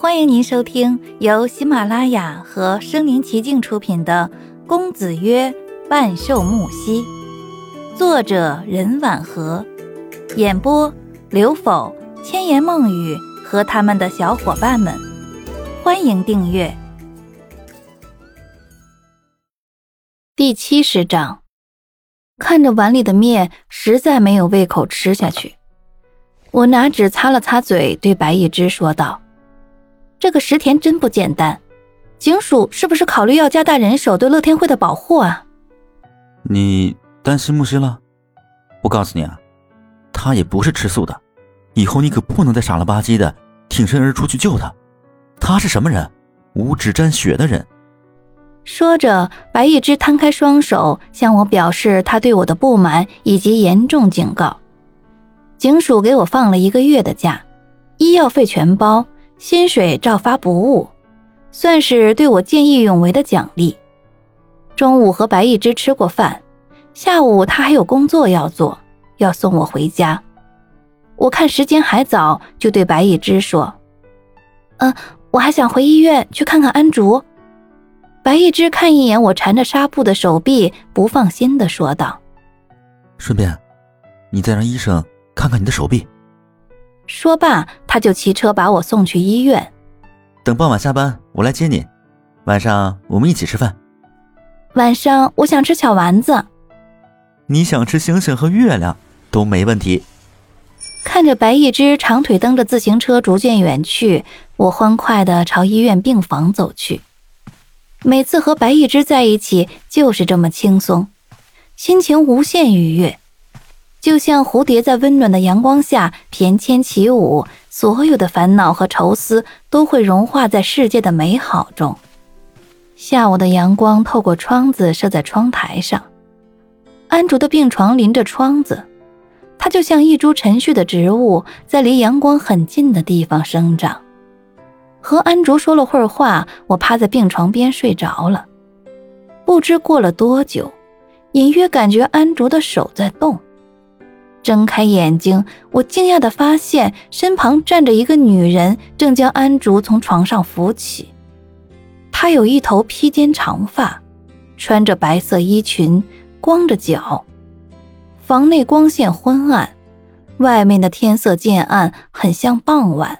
欢迎您收听由喜马拉雅和声临其境出品的《公子曰万寿木兮》，作者任婉和，演播刘否、千言梦语和他们的小伙伴们。欢迎订阅。第七十章，看着碗里的面，实在没有胃口吃下去。我拿纸擦了擦嘴，对白一枝说道。这个石田真不简单，警署是不是考虑要加大人手对乐天会的保护啊？你担心木西了？我告诉你啊，他也不是吃素的，以后你可不能再傻了吧唧的挺身而出去救他。他是什么人？五指沾血的人。说着，白玉枝摊开双手向我表示他对我的不满以及严重警告。警署给我放了一个月的假，医药费全包。薪水照发不误，算是对我见义勇为的奖励。中午和白一枝吃过饭，下午他还有工作要做，要送我回家。我看时间还早，就对白一枝说：“嗯，我还想回医院去看看安竹。”白一枝看一眼我缠着纱布的手臂，不放心的说道：“顺便，你再让医生看看你的手臂。”说罢，他就骑车把我送去医院。等傍晚下班，我来接你。晚上我们一起吃饭。晚上我想吃小丸子。你想吃星星和月亮都没问题。看着白一只长腿蹬着自行车逐渐远去，我欢快地朝医院病房走去。每次和白一只在一起，就是这么轻松，心情无限愉悦。就像蝴蝶在温暖的阳光下翩跹起舞，所有的烦恼和愁思都会融化在世界的美好中。下午的阳光透过窗子射在窗台上，安竹的病床临着窗子，它就像一株沉睡的植物，在离阳光很近的地方生长。和安竹说了会儿话，我趴在病床边睡着了。不知过了多久，隐约感觉安竹的手在动。睁开眼睛，我惊讶地发现身旁站着一个女人，正将安竹从床上扶起。她有一头披肩长发，穿着白色衣裙，光着脚。房内光线昏暗，外面的天色渐暗，很像傍晚。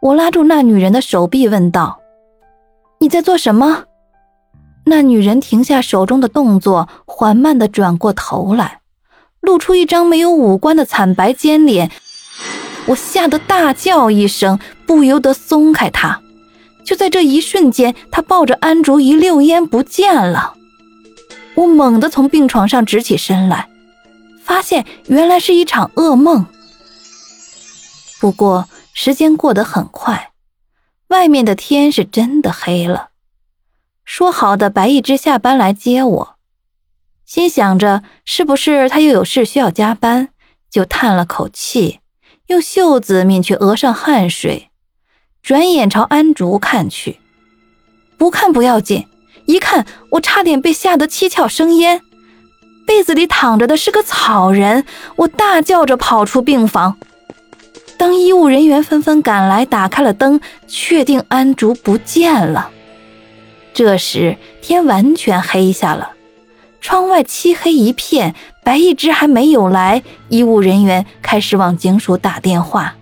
我拉住那女人的手臂，问道：“你在做什么？”那女人停下手中的动作，缓慢地转过头来。露出一张没有五官的惨白尖脸，我吓得大叫一声，不由得松开他。就在这一瞬间，他抱着安竹一溜烟不见了。我猛地从病床上直起身来，发现原来是一场噩梦。不过时间过得很快，外面的天是真的黑了。说好的白一枝下班来接我。心想着是不是他又有事需要加班，就叹了口气，用袖子抿去额上汗水，转眼朝安竹看去。不看不要紧，一看我差点被吓得七窍生烟。被子里躺着的是个草人，我大叫着跑出病房。当医务人员纷纷赶来，打开了灯，确定安竹不见了。这时天完全黑下了。窗外漆黑一片，白一枝还没有来，医务人员开始往警署打电话。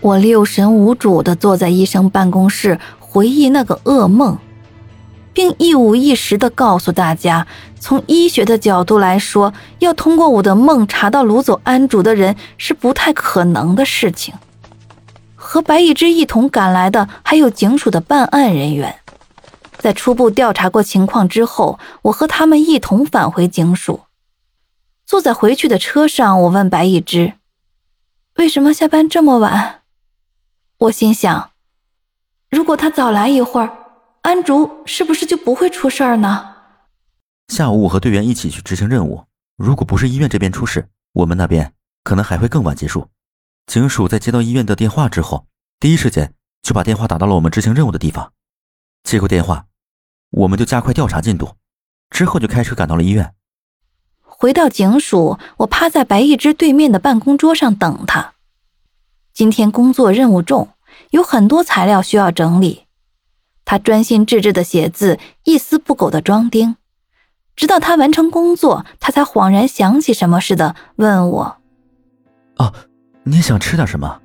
我六神无主地坐在医生办公室，回忆那个噩梦，并一五一十地告诉大家：从医学的角度来说，要通过我的梦查到掳走安主的人是不太可能的事情。和白一枝一同赶来的还有警署的办案人员。在初步调查过情况之后，我和他们一同返回警署。坐在回去的车上，我问白一枝：“为什么下班这么晚？”我心想：“如果他早来一会儿，安竹是不是就不会出事儿呢？”下午我和队员一起去执行任务，如果不是医院这边出事，我们那边可能还会更晚结束。警署在接到医院的电话之后，第一时间就把电话打到了我们执行任务的地方。接过电话。我们就加快调查进度，之后就开车赶到了医院。回到警署，我趴在白一枝对面的办公桌上等他。今天工作任务重，有很多材料需要整理。他专心致志的写字，一丝不苟的装订。直到他完成工作，他才恍然想起什么似的问我：“哦，你想吃点什么？”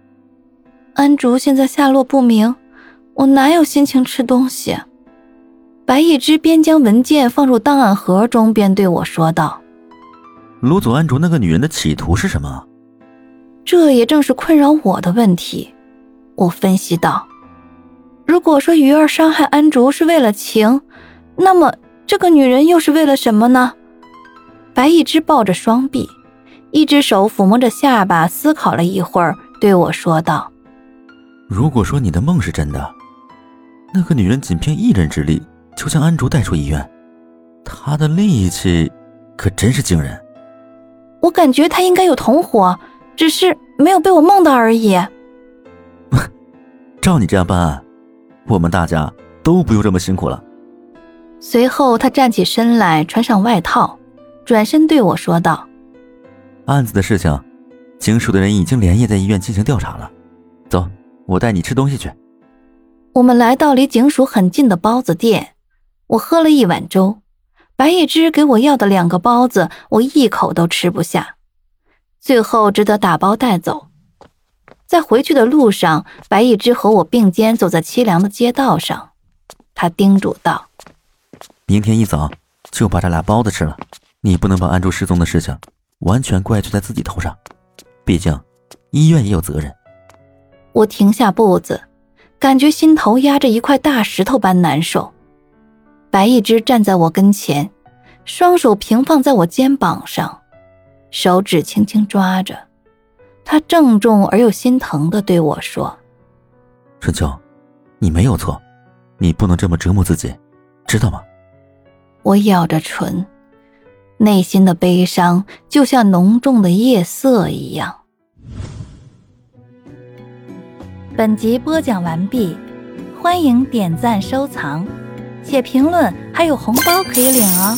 安竹现在下落不明，我哪有心情吃东西？白一之边将文件放入档案盒中，边对我说道：“掳走安竹那个女人的企图是什么？”这也正是困扰我的问题。我分析道：“如果说鱼儿伤害安竹是为了情，那么……”这个女人又是为了什么呢？白一之抱着双臂，一只手抚摸着下巴，思考了一会儿，对我说道：“如果说你的梦是真的，那个女人仅凭一人之力就将安竹带出医院，他的力气可真是惊人。我感觉他应该有同伙，只是没有被我梦到而已。照你这样办案，我们大家都不用这么辛苦了。”随后，他站起身来，穿上外套，转身对我说道：“案子的事情，警署的人已经连夜在医院进行调查了。走，我带你吃东西去。”我们来到离警署很近的包子店，我喝了一碗粥。白一之给我要的两个包子，我一口都吃不下，最后只得打包带走。在回去的路上，白一之和我并肩走在凄凉的街道上，他叮嘱道。明天一早就把这俩包子吃了。你不能把安珠失踪的事情完全怪罪在自己头上，毕竟医院也有责任。我停下步子，感觉心头压着一块大石头般难受。白一只站在我跟前，双手平放在我肩膀上，手指轻轻抓着。他郑重而又心疼的对我说：“春秋，你没有错，你不能这么折磨自己，知道吗？”我咬着唇，内心的悲伤就像浓重的夜色一样。本集播讲完毕，欢迎点赞收藏，写评论还有红包可以领哦。